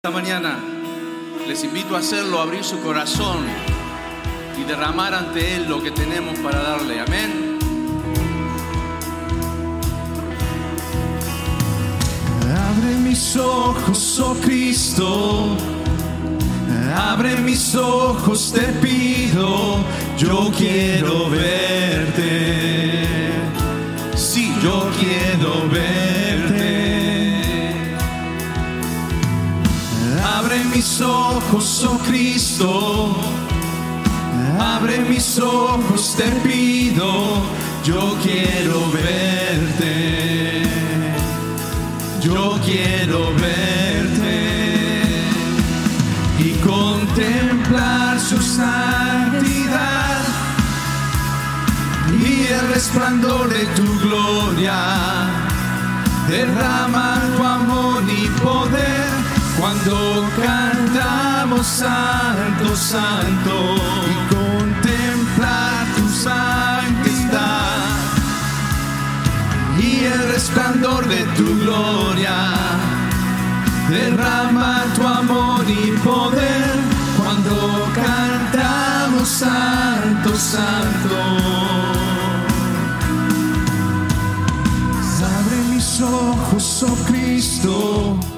Esta mañana les invito a hacerlo, abrir su corazón y derramar ante Él lo que tenemos para darle. Amén. Abre mis ojos, oh Cristo. Abre mis ojos, te pido. Yo quiero verte. Sí, yo quiero verte. Mis ojos, oh Cristo. Abre mis ojos, te pido. Yo quiero verte. Yo quiero verte y contemplar su santidad y el resplandor de tu gloria. Derrama tu amor y poder cuando santo, santo y contemplar tu santidad y el resplandor de tu gloria. Derrama tu amor y poder cuando cantamos santo, santo. Abre mis ojos, oh Cristo.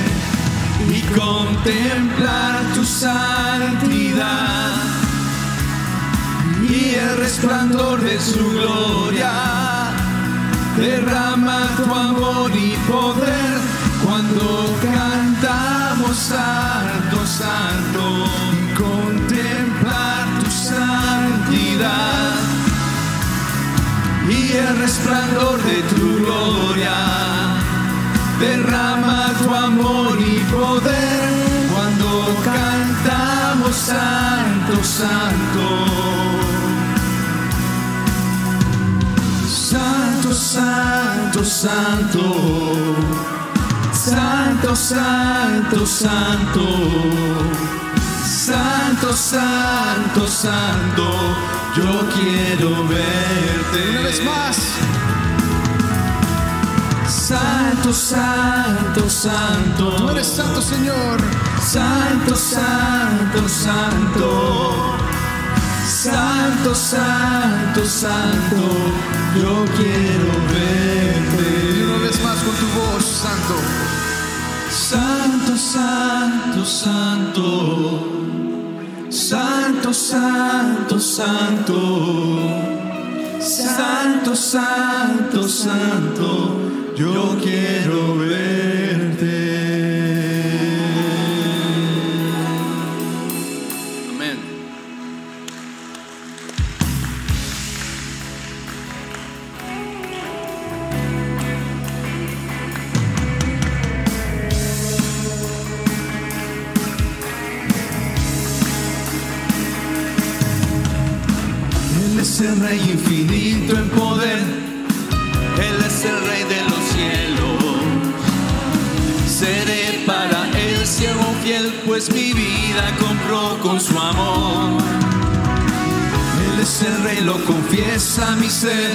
Contemplar tu santidad y el resplandor de su gloria. Derrama tu amor y poder cuando cantamos santo, santo. Contemplar tu santidad y el resplandor de tu gloria. Derrama tu amor y poder cuando cantamos santo, santo. Santo, santo, santo. Santo, santo, santo. Santo, santo, santo. Yo quiero verte. Una vez más. Santo, santo, santo. Tú eres santo, Señor. Santo, santo, santo. Santo, santo, santo. Yo quiero Y verte. una vez más con tu voz, santo. Santo, santo, santo. Santo, santo, santo. Santo, santo, santo. Yo quiero verte. Compró con su amor. Él es el Rey, lo confiesa mi ser.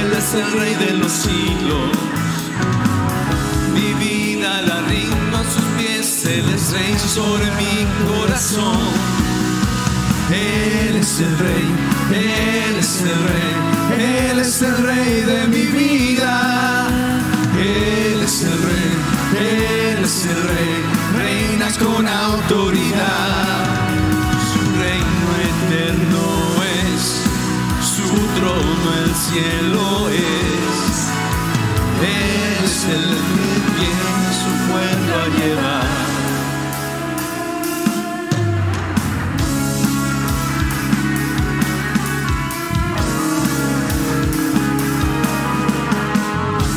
Él es el Rey de los siglos. Mi vida la rindo a sus pies. Él es Rey sobre mi corazón. Él es el rey, Él es el rey, Él es el rey de mi vida. Él es el rey, Él es el rey, reinas con autoridad. Su reino eterno es, su trono el cielo es. Es el que viene su pueblo a llevar.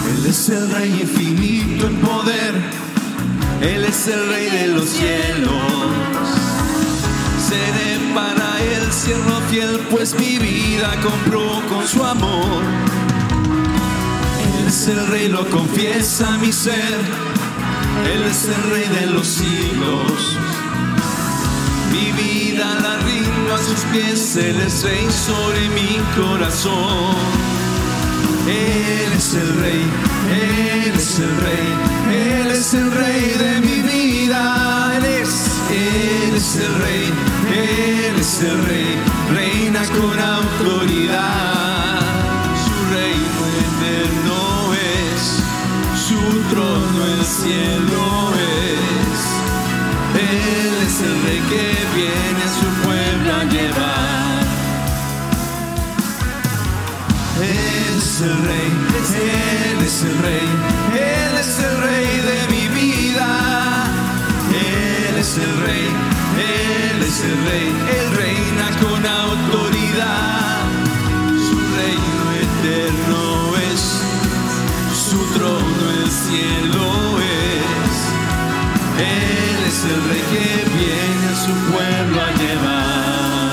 Él es el Rey infinito en poder. Él es el Rey de los cielos. Seré para Él siervo fiel, pues mi vida compró con su amor. Él es el Rey, lo confiesa mi ser. Él es el Rey de los siglos. Mi vida la rindo a sus pies, Él es Rey sobre mi corazón. Él es el Rey, Él es el Rey, Él es el Rey de mi vida. Él es, Él es el Rey, Él es el Rey, reina con autoridad. Su reino eterno es, su trono el cielo es. Él es el Rey que viene a su pueblo a llevar. Él es el rey, Él es el rey, Él es el rey de mi vida. Él es el rey, Él es el rey, Él reina con autoridad. Su reino eterno es, su trono el cielo es. Él es el rey que viene a su pueblo a llevar.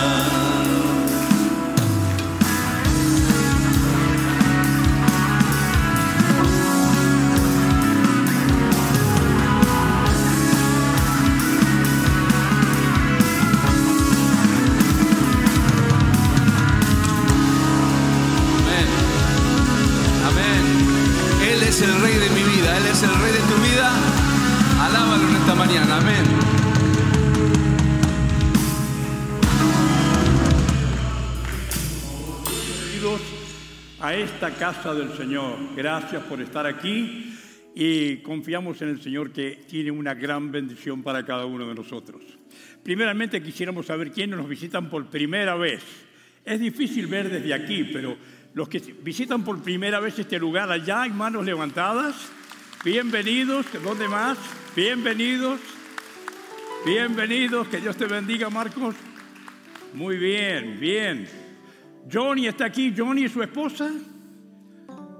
Esta casa del Señor. Gracias por estar aquí y confiamos en el Señor que tiene una gran bendición para cada uno de nosotros. Primeramente quisiéramos saber quiénes nos visitan por primera vez. Es difícil ver desde aquí, pero los que visitan por primera vez este lugar, allá hay manos levantadas. Bienvenidos, ¿dónde más? Bienvenidos, bienvenidos, que Dios te bendiga, Marcos. Muy bien, bien. Johnny está aquí, Johnny y su esposa.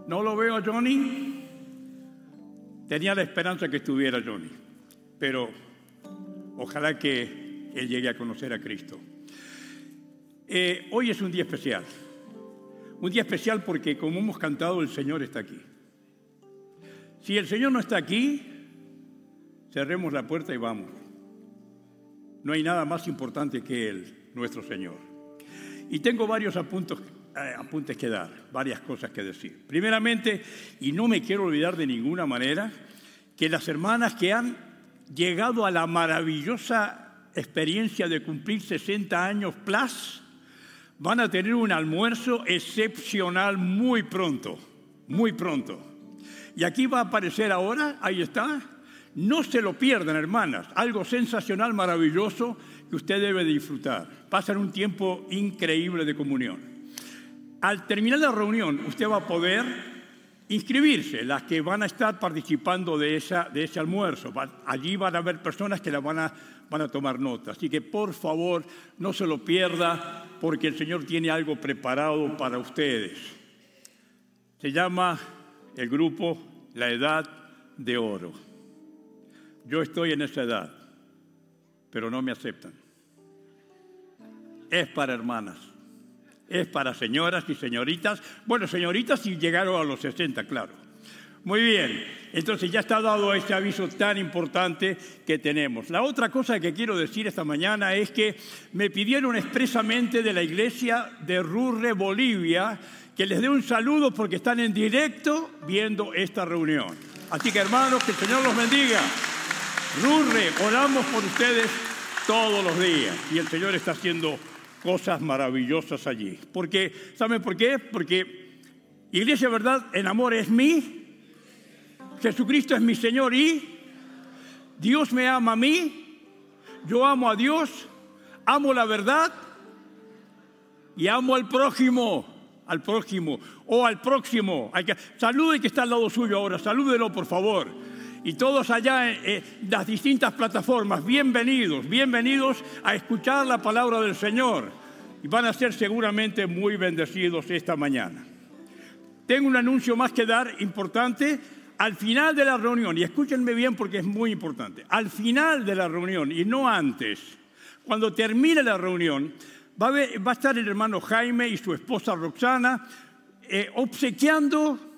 No lo veo a Johnny. Tenía la esperanza que estuviera Johnny, pero ojalá que él llegue a conocer a Cristo. Eh, hoy es un día especial. Un día especial porque, como hemos cantado, el Señor está aquí. Si el Señor no está aquí, cerremos la puerta y vamos. No hay nada más importante que Él, nuestro Señor. Y tengo varios apuntos, eh, apuntes que dar, varias cosas que decir. Primeramente, y no me quiero olvidar de ninguna manera, que las hermanas que han llegado a la maravillosa experiencia de cumplir 60 años plus, van a tener un almuerzo excepcional muy pronto, muy pronto. Y aquí va a aparecer ahora, ahí está. No se lo pierdan, hermanas. Algo sensacional, maravilloso que usted debe disfrutar. Pasan un tiempo increíble de comunión. Al terminar la reunión, usted va a poder inscribirse, las que van a estar participando de, esa, de ese almuerzo. Allí van a haber personas que la van a, van a tomar nota. Así que por favor, no se lo pierda, porque el Señor tiene algo preparado para ustedes. Se llama el grupo La Edad de Oro. Yo estoy en esa edad, pero no me aceptan. Es para hermanas, es para señoras y señoritas. Bueno, señoritas si llegaron a los 60, claro. Muy bien, entonces ya está dado este aviso tan importante que tenemos. La otra cosa que quiero decir esta mañana es que me pidieron expresamente de la iglesia de Rurre, Bolivia, que les dé un saludo porque están en directo viendo esta reunión. Así que hermanos, que el Señor los bendiga. Rurre, oramos por ustedes todos los días y el Señor está haciendo cosas maravillosas allí. Porque, ¿saben por qué? Porque Iglesia Verdad en amor es mí, Jesucristo es mi Señor y Dios me ama a mí, yo amo a Dios, amo la verdad y amo al prójimo, al prójimo o al próximo. Hay que, salude que está al lado suyo ahora, salúdelo por favor. Y todos allá en, en las distintas plataformas, bienvenidos, bienvenidos a escuchar la palabra del Señor. Y van a ser seguramente muy bendecidos esta mañana. Tengo un anuncio más que dar importante. al final de la reunión, y escúchenme bien porque es muy importante, al final de la reunión y no antes, cuando termine la reunión, va a, estar el hermano Jaime y su esposa Roxana eh, obsequiando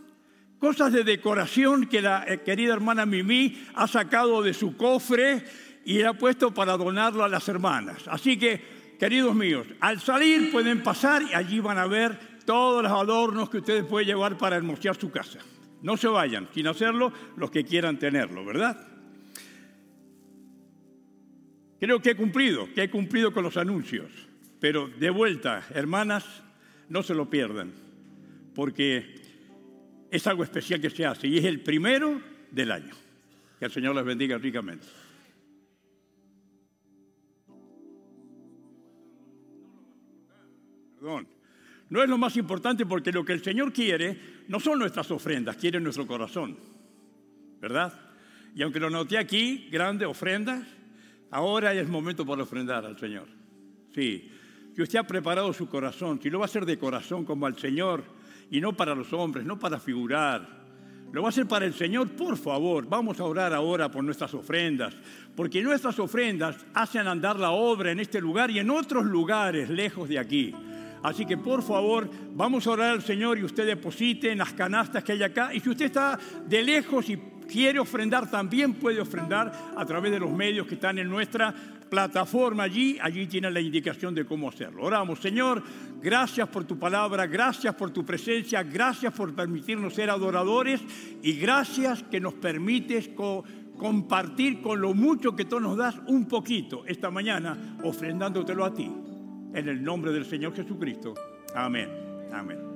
cosas de decoración que la eh, querida hermana Mimi ha sacado de su cofre y ha puesto para donarlo a las hermanas. Así que, queridos míos, al salir pueden pasar y allí van a ver todos los adornos que ustedes pueden llevar para hermosear su casa. No se vayan sin hacerlo los que quieran tenerlo, ¿verdad? Creo que he cumplido, que he cumplido con los anuncios. Pero de vuelta, hermanas, no se lo pierdan, porque es algo especial que se hace y es el primero del año. Que el Señor les bendiga ricamente. Perdón. No es lo más importante porque lo que el Señor quiere no son nuestras ofrendas, quiere nuestro corazón. ¿Verdad? Y aunque lo noté aquí, grandes ofrendas, ahora es momento para ofrendar al Señor. Sí, que usted ha preparado su corazón, si lo va a hacer de corazón como al Señor y no para los hombres, no para figurar. Lo va a hacer para el Señor, por favor, vamos a orar ahora por nuestras ofrendas, porque nuestras ofrendas hacen andar la obra en este lugar y en otros lugares lejos de aquí. Así que por favor, vamos a orar al Señor y usted deposite en las canastas que hay acá. Y si usted está de lejos y quiere ofrendar, también puede ofrendar a través de los medios que están en nuestra plataforma allí, allí tiene la indicación de cómo hacerlo. Oramos, Señor, gracias por tu palabra, gracias por tu presencia, gracias por permitirnos ser adoradores y gracias que nos permites compartir con lo mucho que tú nos das un poquito esta mañana, ofrendándotelo a ti. En el nombre del Señor Jesucristo. Amén. Amén.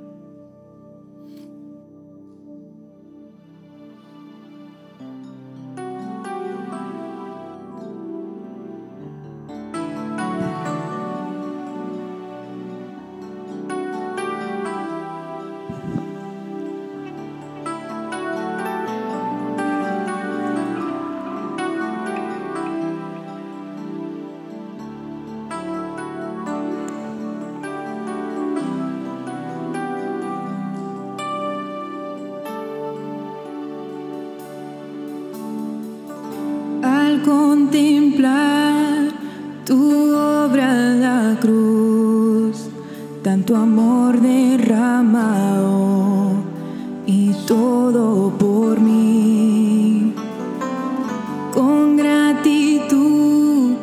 todo por mí. Con gratitud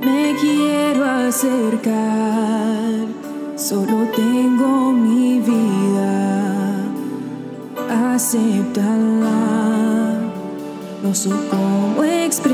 me quiero acercar, solo tengo mi vida, acéptala, no sé cómo expresar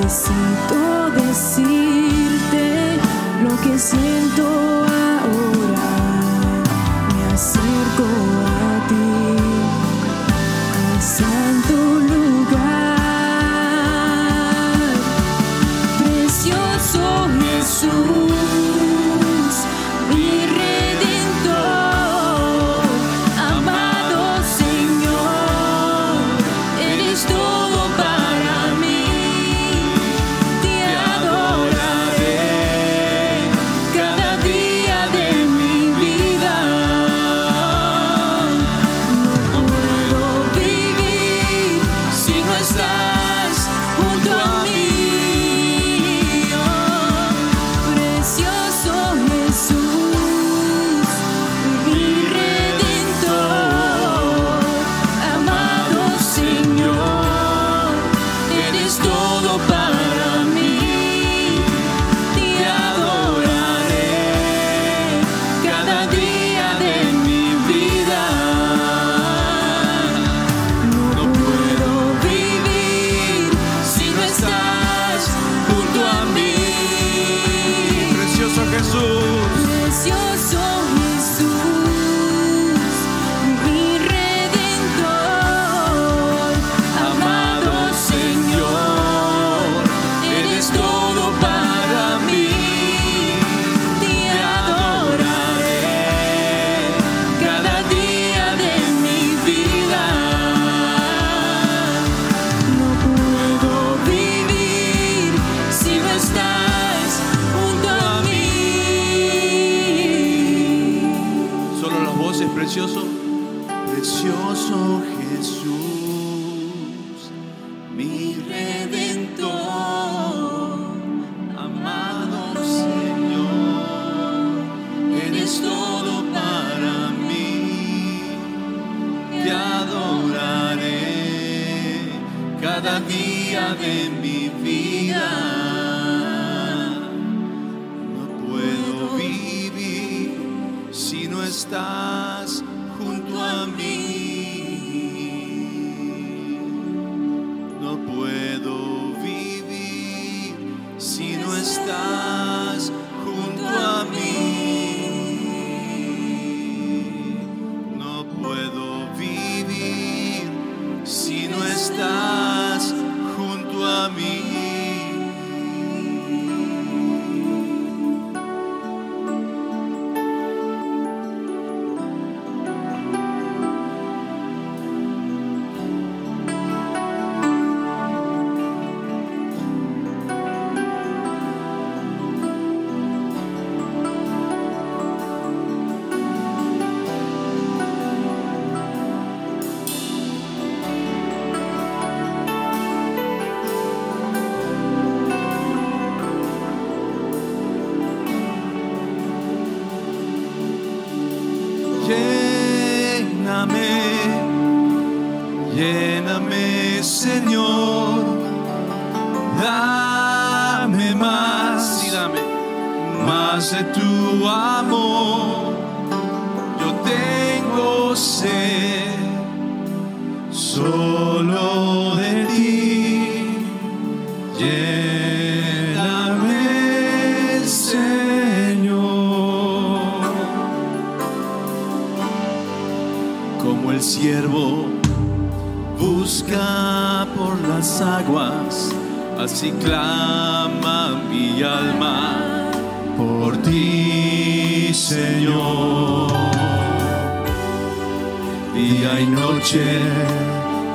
necesito decirte lo que siento ahora. Me acerco a ti, al santo lugar.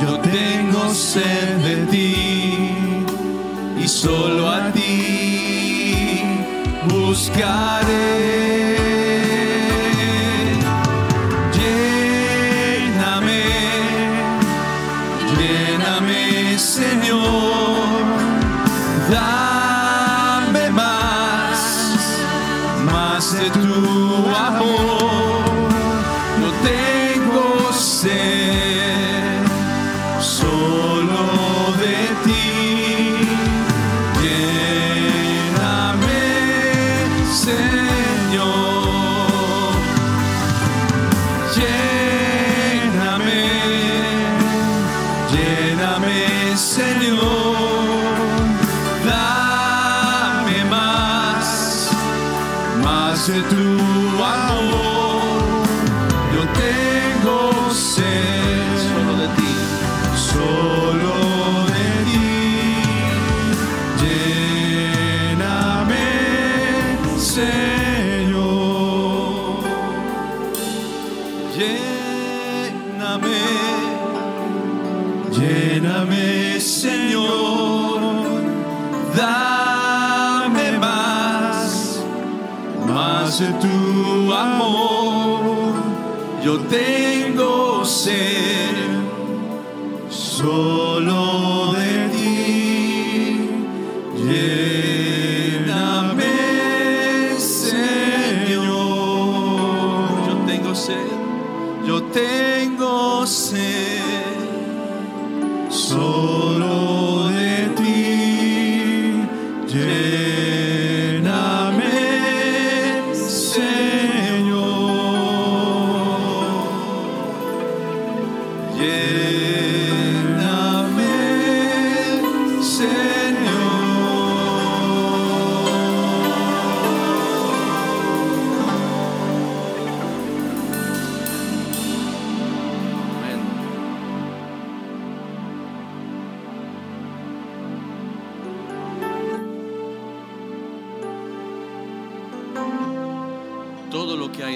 yo tengo sed de ti y solo a ti buscaré.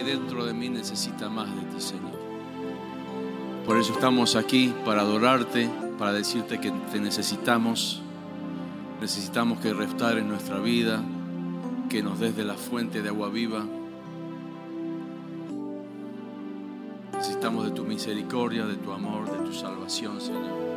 Dentro de mí necesita más de ti, Señor. Por eso estamos aquí para adorarte, para decirte que te necesitamos. Necesitamos que restaures nuestra vida, que nos des de la fuente de agua viva. Necesitamos de tu misericordia, de tu amor, de tu salvación, Señor.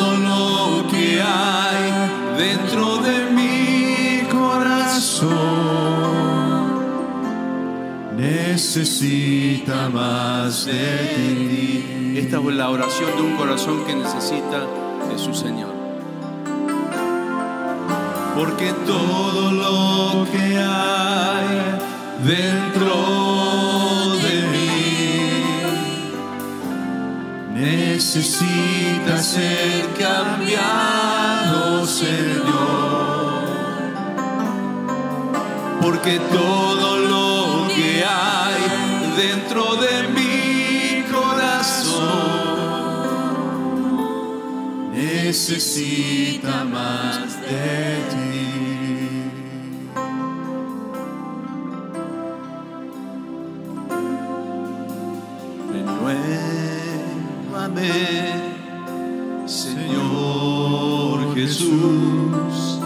necesita más de ti. Esta es la oración de un corazón que necesita de su Señor. Porque todo lo que hay dentro de mí necesita ser cambiado, Señor. Porque todo necesita más de ti. Renuévame, Señor Jesús.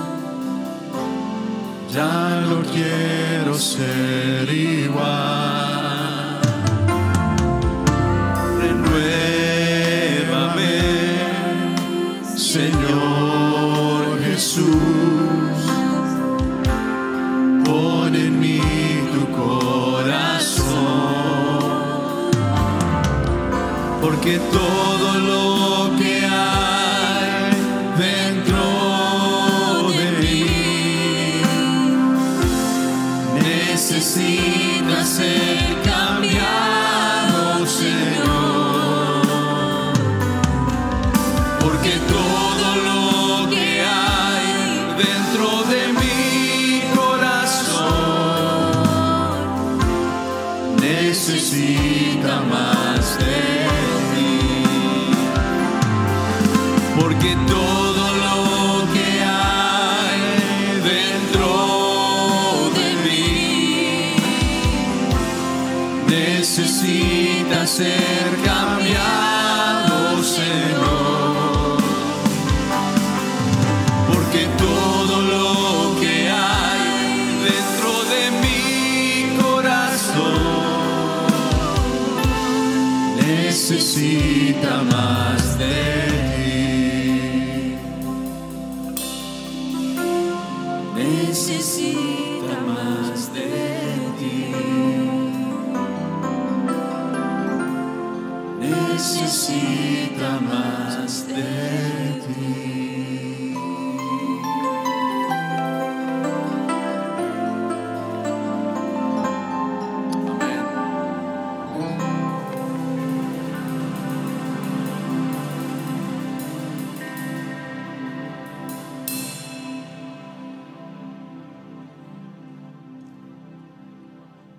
Ya no quiero ser igual. Todo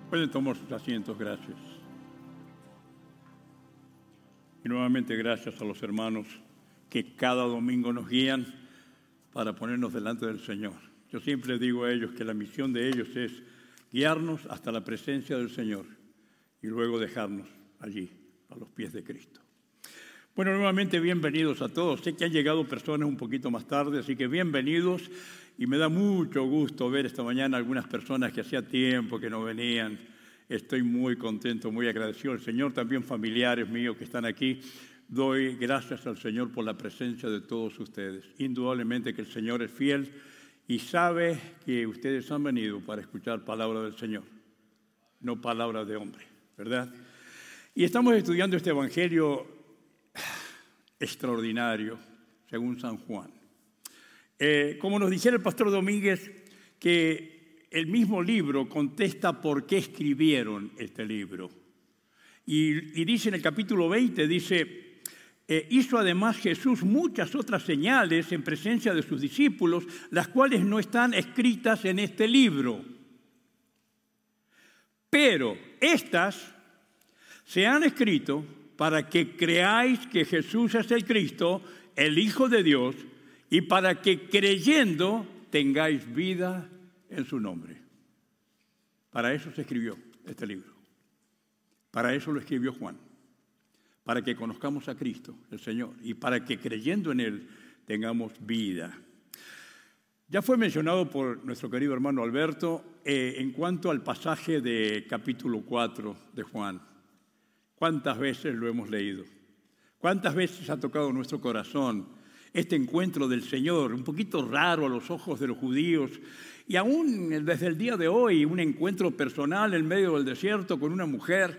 Pueden tomar sus asientos, gracias. Y nuevamente gracias a los hermanos que cada domingo nos guían para ponernos delante del Señor. Yo siempre digo a ellos que la misión de ellos es guiarnos hasta la presencia del Señor y luego dejarnos allí, a los pies de Cristo. Bueno, nuevamente bienvenidos a todos. Sé que han llegado personas un poquito más tarde, así que bienvenidos. Y me da mucho gusto ver esta mañana algunas personas que hacía tiempo que no venían. Estoy muy contento, muy agradecido al Señor, también familiares míos que están aquí. Doy gracias al Señor por la presencia de todos ustedes. Indudablemente que el Señor es fiel y sabe que ustedes han venido para escuchar palabra del Señor, no palabra de hombre, ¿verdad? Y estamos estudiando este Evangelio extraordinario, según San Juan. Eh, como nos dijera el pastor Domínguez, que el mismo libro contesta por qué escribieron este libro. Y, dice en el capítulo 20, dice, eh, hizo además Jesús muchas otras señales en presencia de sus discípulos, las cuales no están escritas en este libro. Pero estas se han escrito para que creáis que Jesús es el Cristo, el Hijo de Dios, y para que creyendo tengáis vida en su nombre. Para eso se escribió este libro. Para eso lo escribió Juan. Para que conozcamos a Cristo, el Señor, y para que creyendo en Él tengamos vida. Ya fue mencionado por nuestro querido hermano Alberto eh, en cuanto al pasaje de capítulo 4 de Juan. ¿Cuántas veces lo hemos leído? ¿Cuántas veces ha tocado nuestro corazón este encuentro del Señor, un poquito raro a los ojos de los judíos, y aún desde el día de hoy, un encuentro personal en medio del desierto con una mujer,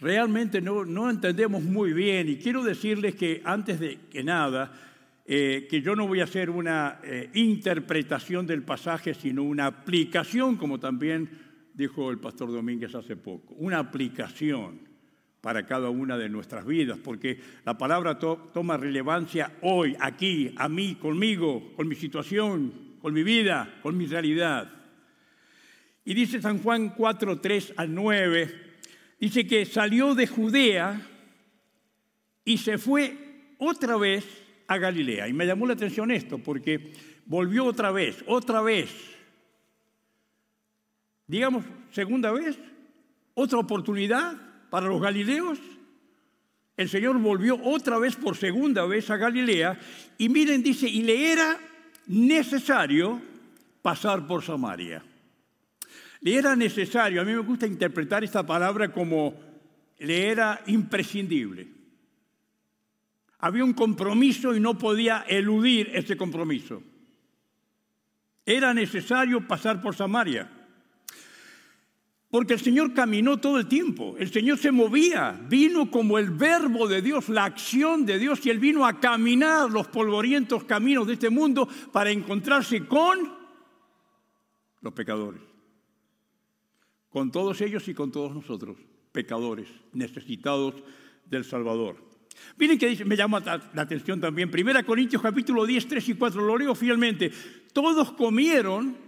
realmente no, no entendemos muy bien. Y quiero decirles que antes de que nada, eh, que yo no voy a hacer una eh, interpretación del pasaje, sino una aplicación, como también dijo el pastor Domínguez hace poco, una aplicación para cada una de nuestras vidas, porque la palabra toma relevancia hoy, aquí, a mí, conmigo, con mi situación, con mi vida, con mi realidad. Y dice San Juan 4, 3 al 9, dice que salió de Judea y se fue otra vez a Galilea. Y me llamó la atención esto, porque volvió otra vez, otra vez. Digamos, segunda vez, otra oportunidad, para los galileos, el Señor volvió otra vez por segunda vez a Galilea y miren, dice, y le era necesario pasar por Samaria. Le era necesario, a mí me gusta interpretar esta palabra como le era imprescindible. Había un compromiso y no podía eludir ese compromiso. Era necesario pasar por Samaria. Porque el Señor caminó todo el tiempo, el Señor se movía, vino como el verbo de Dios, la acción de Dios, y Él vino a caminar los polvorientos caminos de este mundo para encontrarse con los pecadores. Con todos ellos y con todos nosotros, pecadores, necesitados del Salvador. Miren que dice, me llama la atención también, 1 Corintios capítulo 10, 3 y 4, lo leo fielmente. Todos comieron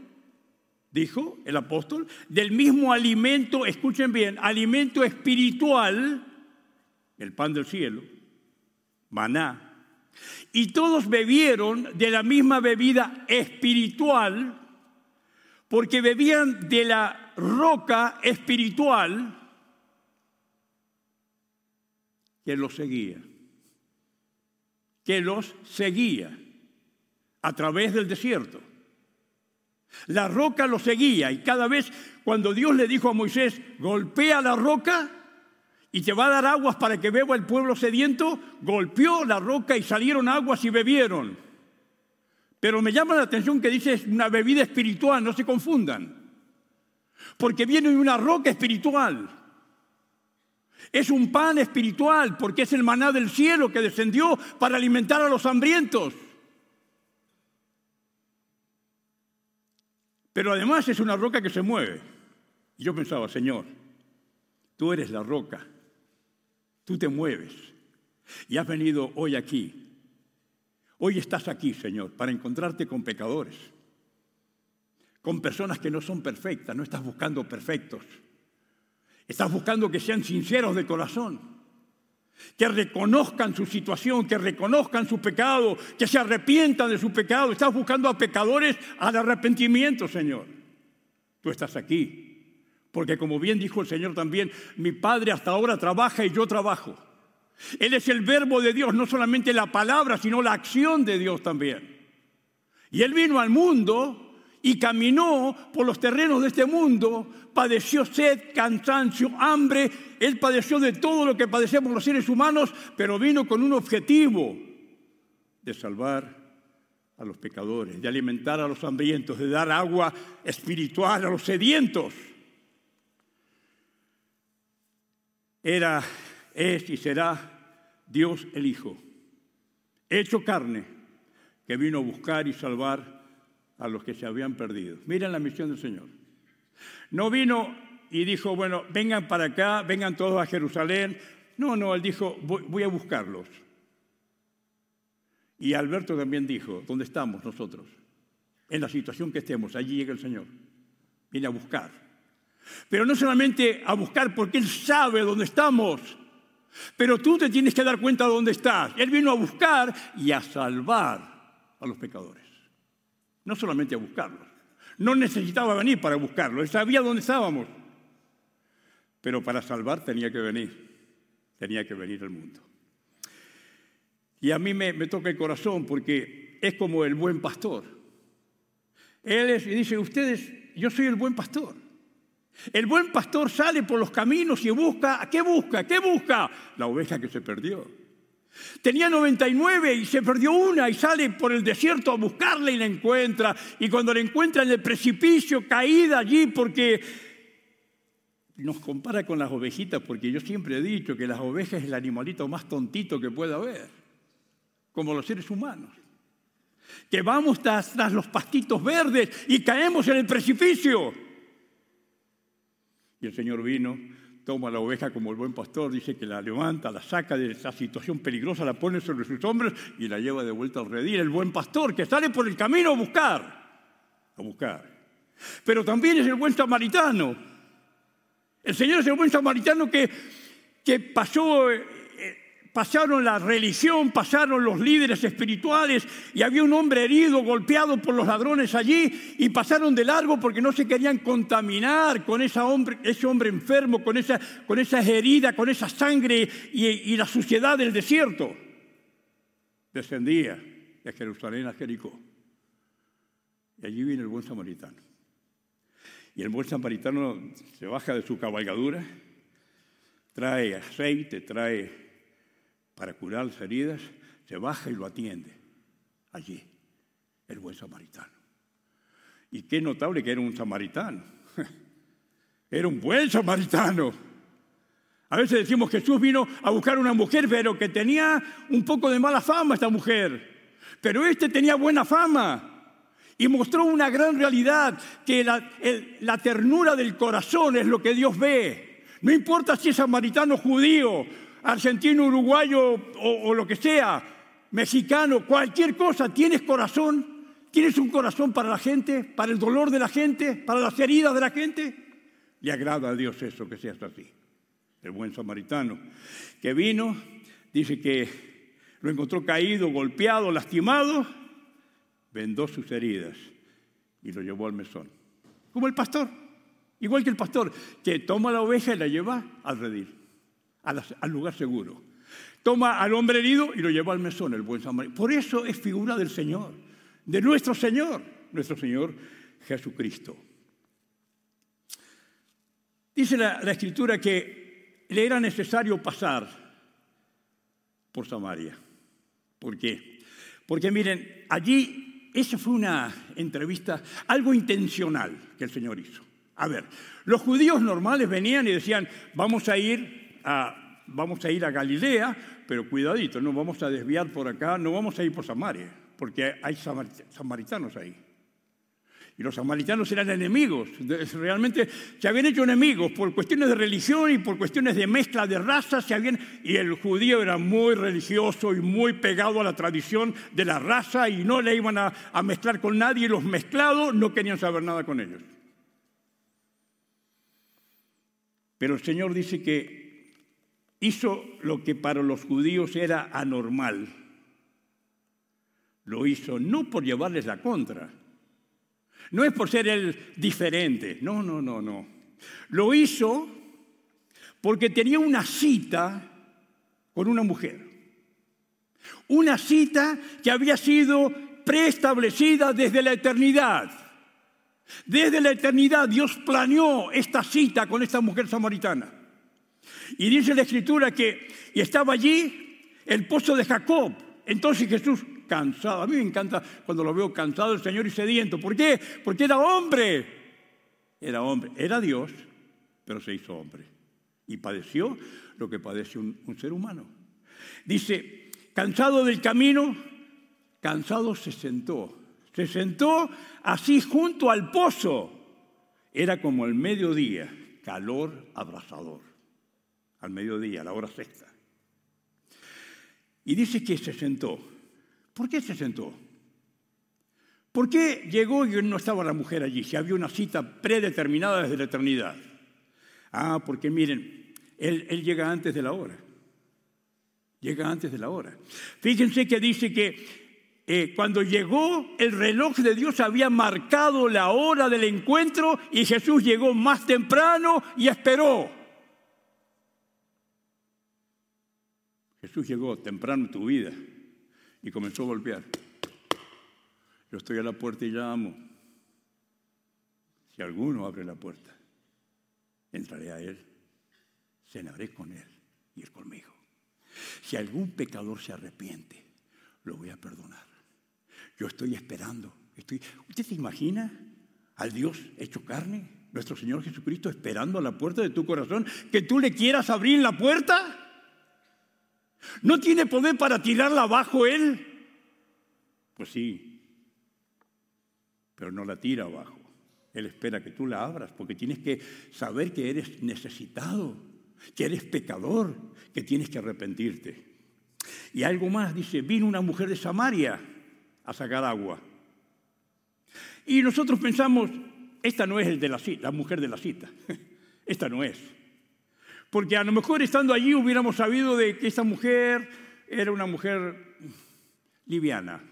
dijo el apóstol, del mismo alimento, escuchen bien, alimento espiritual, el pan del cielo, maná, y todos bebieron de la misma bebida espiritual, porque bebían de la roca espiritual que los seguía, que los seguía a través del desierto. La roca lo seguía y cada vez cuando Dios le dijo a Moisés, golpea la roca y te va a dar aguas para que beba el pueblo sediento, golpeó la roca y salieron aguas y bebieron. Pero me llama la atención que dice una bebida espiritual, no se confundan. Porque viene de una roca espiritual. Es un pan espiritual porque es el maná del cielo que descendió para alimentar a los hambrientos. Pero además es una roca que se mueve. Y yo pensaba, Señor, tú eres la roca, tú te mueves y has venido hoy aquí. Hoy estás aquí, Señor, para encontrarte con pecadores, con personas que no son perfectas, no estás buscando perfectos. Estás buscando que sean sinceros de corazón, que reconozcan su situación, que reconozcan su pecado, que se arrepientan de su pecado. Estás buscando a pecadores al arrepentimiento, Señor. Tú estás aquí, porque como bien dijo el Señor también, mi Padre hasta ahora trabaja y yo trabajo. Él es el verbo de Dios, no solamente la palabra, sino la acción de Dios también. Y Él vino al mundo y caminó por los terrenos de este mundo, padeció sed, cansancio, hambre, Él padeció de todo lo que padecemos los seres humanos, pero vino con un objetivo de salvar a los pecadores, de alimentar a los hambrientos, de dar agua espiritual a los sedientos. Era, es y será Dios el Hijo, hecho carne, que vino a buscar y salvar a los que se habían perdido. Miren la misión del Señor. No vino y dijo, bueno, vengan para acá, vengan todos a Jerusalén. No, no, él dijo, voy, a buscarlos. Y Alberto también dijo, ¿dónde estamos nosotros? En la situación que estemos, allí llega el Señor. Viene a buscar. Pero no solamente a buscar porque Él sabe dónde estamos, pero tú te tienes que dar cuenta de dónde estás. Él vino a buscar y a salvar a los pecadores. No solamente a buscarlos. No necesitaba venir para buscarlos. Él sabía dónde estábamos. Pero para salvar tenía que venir. Tenía que venir al mundo. Y a mí me, toca el corazón porque es como el buen pastor. Él es, y dice, ustedes, yo soy el buen pastor. El buen pastor sale por los caminos y busca, ¿qué busca? ¿Qué busca? La oveja que se perdió. Tenía 99 y se perdió una y sale por el desierto a buscarla y la encuentra. Y cuando la encuentra en el precipicio, caída allí porque nos compara con las ovejitas, porque yo siempre he dicho que las ovejas es el animalito más tontito que pueda haber, como los seres humanos. Que vamos tras, tras los pastitos verdes y caemos en el precipicio. Y el Señor vino, toma la oveja como el buen pastor, dice que la levanta, la saca de esa situación peligrosa, la pone sobre sus hombros y la lleva de vuelta al redil. El buen pastor que sale por el camino a buscar, a buscar. Pero también es el buen samaritano. El Señor es el buen samaritano que, que pasó eh, pasaron la religión, pasaron los líderes espirituales y había un hombre herido, golpeado por los ladrones allí y pasaron de largo porque no se querían contaminar con ese hombre, enfermo, con esa, con esa herida, con esa sangre y, y la suciedad del desierto. Descendía de Jerusalén a Jericó. Y allí viene el buen samaritano. Y el buen samaritano se baja de su cabalgadura, trae aceite, trae para curar las heridas, se baja y lo atiende. Allí, el buen samaritano. Y qué notable que era un samaritano. Era un buen samaritano. A veces decimos que Jesús vino a buscar una mujer, pero que tenía un poco de mala fama esta mujer. Pero este tenía buena fama y mostró una gran realidad, que la, la ternura del corazón es lo que Dios ve. No importa si es samaritano judío, argentino, uruguayo o, lo que sea, mexicano, cualquier cosa, tienes corazón, tienes un corazón para la gente, para el dolor de la gente, para las heridas de la gente. Le agrada a Dios eso, que seas así. El buen samaritano que vino, dice que lo encontró caído, golpeado, lastimado, vendó sus heridas y lo llevó al mesón. Como el pastor, igual que el pastor, que toma la oveja y la lleva al redil al lugar seguro. Toma al hombre herido y lo lleva al mesón, el buen samaritano. Por eso es figura del Señor, de nuestro Señor, nuestro Señor Jesucristo. Dice la, la escritura que le era necesario pasar por Samaria. ¿Por qué? Porque miren, allí esa fue una entrevista, algo intencional que el Señor hizo. A ver, los judíos normales venían y decían, vamos a ir vamos a ir a Galilea, pero cuidadito, no vamos a desviar por acá, no vamos a ir por Samaria, porque hay samaritanos ahí. Y los samaritanos eran enemigos, realmente se habían hecho enemigos por cuestiones de religión y por cuestiones de mezcla de razas, se habían, y el judío era muy religioso y muy pegado a la tradición de la raza y no le iban a, a mezclar con nadie, y los mezclados no querían saber nada con ellos. Pero el Señor dice que hizo lo que para los judíos era anormal. Lo hizo no por llevarles la contra, no es por ser el diferente, no, no, no, no. Lo hizo porque tenía una cita con una mujer. Una cita que había sido preestablecida desde la eternidad. Desde la eternidad Dios planeó esta cita con esta mujer samaritana. Y dice la escritura que y estaba allí el pozo de Jacob. Entonces Jesús cansado. A mí me encanta cuando lo veo cansado el Señor y sediento. ¿Por qué? Porque era hombre. Era hombre. Era Dios, pero se hizo hombre. Y padeció lo que padece un, un ser humano. Dice, cansado del camino, cansado se sentó. Se sentó así junto al pozo. Era como el mediodía, calor abrasador. Al mediodía, a la hora sexta. Y dice que se sentó. ¿Por qué se sentó? ¿Por qué llegó y no estaba la mujer allí? Si había una cita predeterminada desde la eternidad. Ah, porque miren, él, él llega antes de la hora. Llega antes de la hora. Fíjense que dice que eh, cuando llegó, el reloj de Dios había marcado la hora del encuentro y Jesús llegó más temprano y esperó. Jesús llegó temprano en tu vida y comenzó a golpear. Yo estoy a la puerta y llamo. Si alguno abre la puerta, entraré a él, cenaré con él y él conmigo. Si algún pecador se arrepiente, lo voy a perdonar. Yo estoy esperando. ¿Usted se imagina al Dios hecho carne, nuestro Señor Jesucristo, esperando a la puerta de tu corazón, que tú le quieras abrir la puerta? ¿No tiene poder para tirarla abajo Él? Pues sí, pero no la tira abajo. Él espera que tú la abras porque tienes que saber que eres necesitado, que eres pecador, que tienes que arrepentirte. Y algo más, dice, vino una mujer de Samaria a sacar agua. Y nosotros pensamos, esta no es el de la, cita, la mujer de la cita, esta no es. Porque a lo mejor estando allí hubiéramos sabido de que esa mujer era una mujer liviana.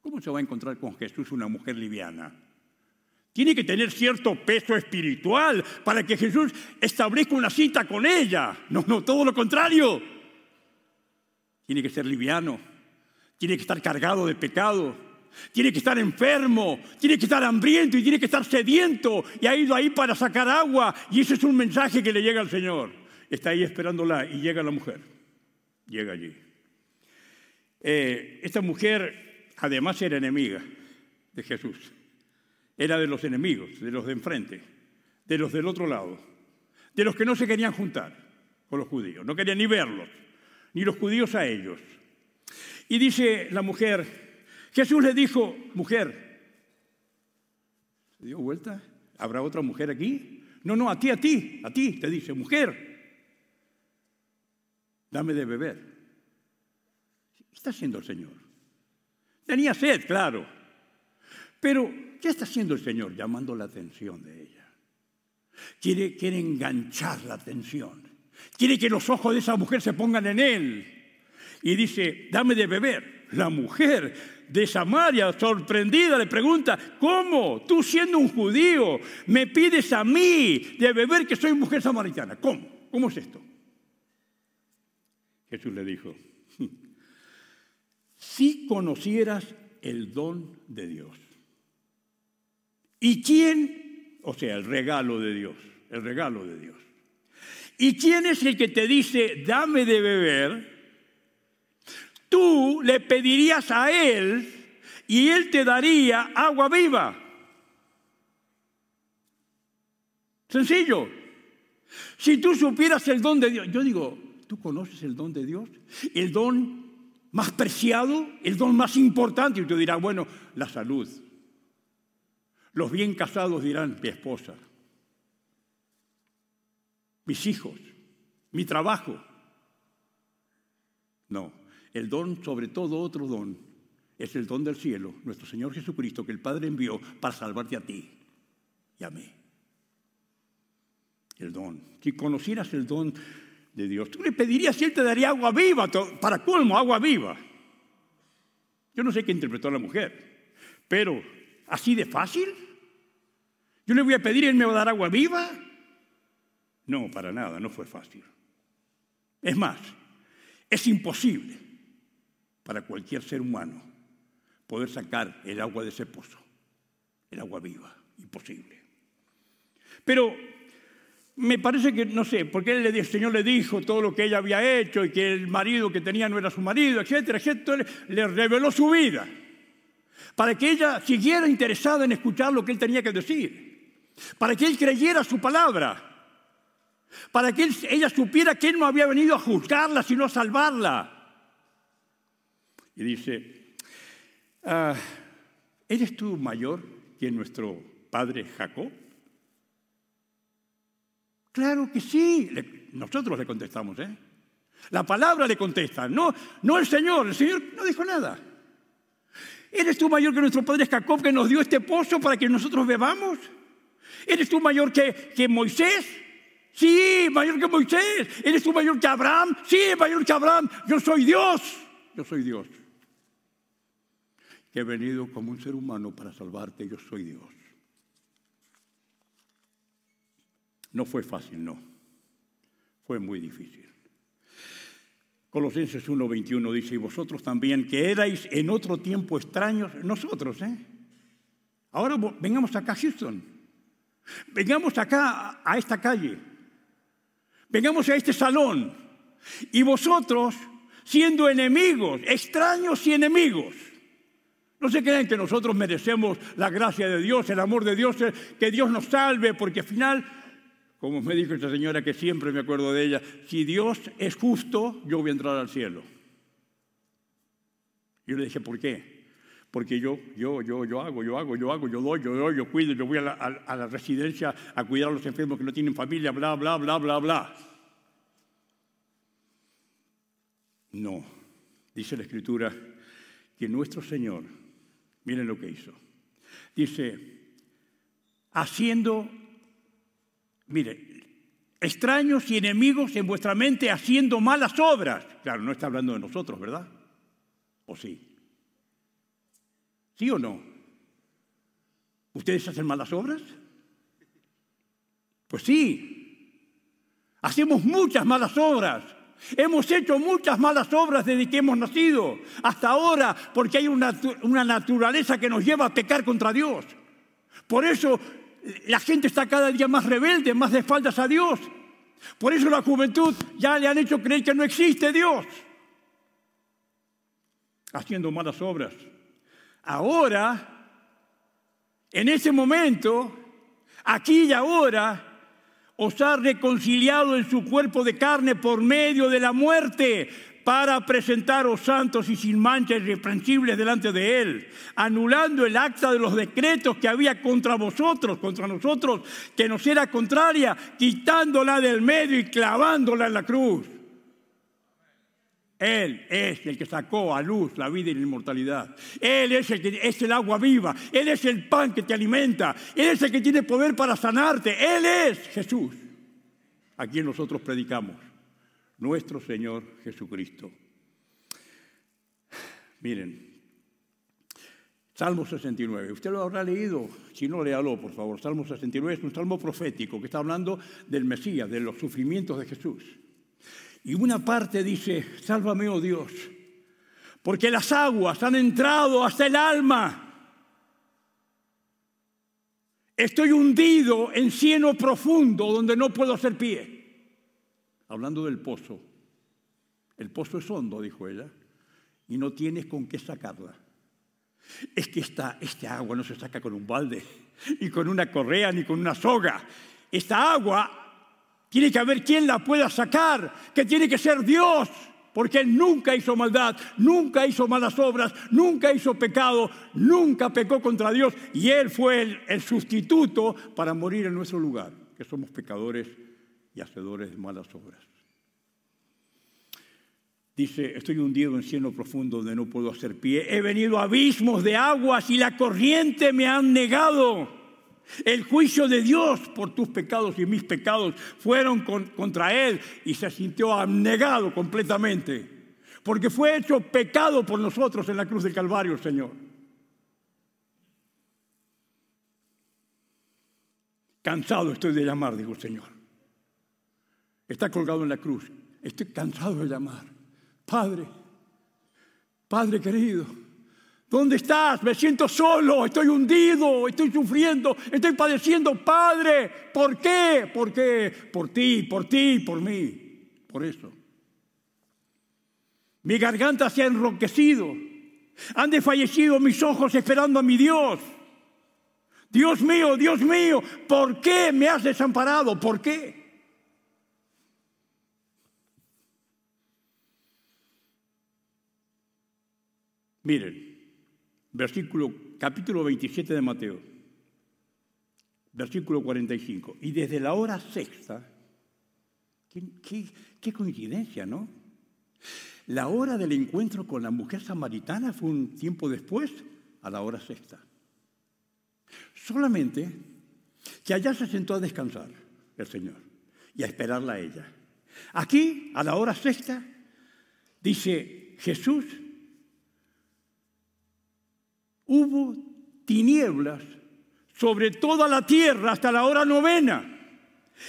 ¿Cómo se va a encontrar con Jesús una mujer liviana? Tiene que tener cierto peso espiritual para que Jesús establezca una cita con ella. No, no, todo lo contrario. Tiene que ser liviano, tiene que estar cargado de pecado, tiene que estar enfermo, tiene que estar hambriento y tiene que estar sediento y ha ido ahí para sacar agua. Y ese es un mensaje que le llega al Señor. Está ahí esperándola y llega la mujer. Llega allí. Eh, esta mujer además era enemiga de Jesús. Era de los enemigos, de los de enfrente, de los del otro lado, de los que no se querían juntar con los judíos, no querían ni verlos, ni los judíos a ellos. Y dice la mujer, Jesús le dijo, mujer, ¿se dio vuelta? ¿Habrá otra mujer aquí? No, no, a ti, a ti, a ti, te dice, mujer, dame de beber. ¿Qué está haciendo el Señor? Tenía sed, claro. Pero, ¿qué está haciendo el Señor? Llamando la atención de ella. Quiere, quiere enganchar la atención. Quiere que los ojos de esa mujer se pongan en él. Y dice, dame de beber. La mujer de Samaria, sorprendida, le pregunta, ¿cómo? Tú siendo un judío, me pides a mí de beber que soy mujer samaritana. ¿Cómo? ¿Cómo es esto? Jesús le dijo, si conocieras el don de Dios. ¿Y quién? O sea, el regalo de Dios, el regalo de Dios. ¿Y quién es el que te dice, dame de beber? Tú le pedirías a Él y Él te daría agua viva. Sencillo. Si tú supieras el don de Dios, yo digo, ¿tú conoces el don de Dios? El don más preciado, el don más importante. Y tú dirás, bueno, la salud. Los bien casados dirán, mi esposa, mis hijos, mi trabajo. No, el don, sobre todo otro don, es el don del cielo, nuestro Señor Jesucristo, que el Padre envió para salvarte a ti y a mí. El don. Si conocieras el don de Dios, tú le pedirías si Él te daría agua viva, para colmo, agua viva. Yo no sé qué interpretó la mujer, pero así de fácil. Yo le voy a pedir Él me va a dar agua viva. No, para nada, no fue fácil. Es más, es imposible para cualquier ser humano poder sacar el agua de ese pozo, el agua viva, imposible. Pero me parece que, no sé, porque el Señor le dijo todo lo que ella había hecho y que el marido que tenía no era su marido, etcétera, etcétera, le, reveló su vida para que ella siguiera interesada en escuchar lo que él tenía que decir, para que él creyera su palabra, para que ella supiera que él no había venido a juzgarla, sino a salvarla. Y dice, ah, ¿eres tú mayor que nuestro padre Jacob? Claro que sí. Nosotros le contestamos, ¿eh? La palabra le contesta, no, no el Señor. El Señor no dijo nada. ¿Eres tú mayor que nuestro padre Jacob que nos dio este pozo para que nosotros bebamos? ¿Eres tú mayor que, que Moisés? Sí, mayor que Moisés. ¿Eres tú mayor que Abraham? Sí, mayor que Abraham. Yo soy Dios. Yo soy Dios. Que he venido como un ser humano para salvarte. Yo soy Dios. No fue fácil, no. Fue muy difícil. Colosenses 1:21 dice, y vosotros también, que erais en otro tiempo extraños, nosotros, ¿eh? Ahora vengamos acá a Houston, vengamos acá a esta calle, vengamos a este salón, y vosotros siendo enemigos, extraños y enemigos. No se crean que nosotros merecemos la gracia de Dios, el amor de Dios, el- que Dios nos salve, porque al final como me dijo esta señora que siempre me acuerdo de ella, si Dios es justo, yo voy a entrar al cielo. Yo le dije, ¿por qué? Porque yo, yo, yo, yo hago, yo hago, yo hago, yo doy, yo doy, yo cuido, yo voy a la, a la residencia a cuidar a los enfermos que no tienen familia, bla, bla, bla, bla, bla. No, dice la Escritura que nuestro Señor, miren lo que hizo, dice, haciendo Mire, extraños y enemigos en vuestra mente haciendo malas obras. Claro, no está hablando de nosotros, ¿verdad? ¿O sí? ¿Sí o no? ¿Ustedes hacen malas obras? Pues sí. Hacemos muchas malas obras. Hemos hecho muchas malas obras desde que hemos nacido hasta ahora, porque hay una, una naturaleza que nos lleva a pecar contra Dios. Por eso la gente está cada día más rebelde, más de espaldas a Dios. Por eso la juventud ya le han hecho creer que no existe Dios. Haciendo malas obras. Ahora, en ese momento, aquí y ahora, os ha reconciliado en su cuerpo de carne por medio de la muerte para presentaros santos y sin mancha irreprensibles delante de Él, anulando el acta de los decretos que había contra vosotros, contra nosotros, que nos era contraria, quitándola del medio y clavándola en la cruz. Él es el que sacó a luz la vida y la inmortalidad. Él es el que es el agua viva. Él es el pan que te alimenta. Él es el que tiene poder para sanarte. Él es Jesús, a quien nosotros predicamos nuestro Señor Jesucristo. Miren, Salmo 69, usted lo habrá leído, si no léalo por favor, Salmo 69 es un salmo profético que está hablando del Mesías, de los sufrimientos de Jesús. Y una parte dice, sálvame, oh Dios, porque las aguas han entrado hasta el alma. Estoy hundido en cieno profundo donde no puedo hacer pie hablando del pozo. El pozo es hondo, dijo ella, y no tienes con qué sacarla. Es que esta, este agua no se saca con un balde, ni con una correa, ni con una soga. Esta agua tiene que haber quien la pueda sacar, que tiene que ser Dios, porque Él nunca hizo maldad, nunca hizo malas obras, nunca hizo pecado, nunca pecó contra Dios, y Él fue el, sustituto para morir en nuestro lugar, que somos pecadores y hacedores de malas obras. Dice, estoy hundido en cielo profundo donde no puedo hacer pie. He venido a abismos de aguas y la corriente me han negado. El juicio de Dios por tus pecados y mis pecados fueron con- contra Él y se sintió abnegado completamente. Porque fue hecho pecado por nosotros en la cruz del Calvario, Señor. Cansado estoy de llamar, dijo el Señor. Está colgado en la cruz. Estoy cansado de llamar. Padre, Padre querido, ¿dónde estás? Me siento solo, estoy hundido, estoy sufriendo, estoy padeciendo. Padre, ¿por qué? ¿Por qué? Por ti, por ti, por mí. Por eso. Mi garganta se ha enroquecido. Han desfallecido mis ojos esperando a mi Dios. Dios mío, Dios mío, ¿por qué me has desamparado? ¿Por qué? Miren, versículo, capítulo 27 de Mateo, versículo 45. Y desde la hora sexta, qué, qué- qué coincidencia, ¿no? La hora del encuentro con la mujer samaritana fue un tiempo después, a la hora sexta. Solamente que allá se sentó a descansar el Señor y a esperarla a ella. Aquí, a la hora sexta, dice Jesús, hubo tinieblas sobre toda la tierra hasta la hora novena.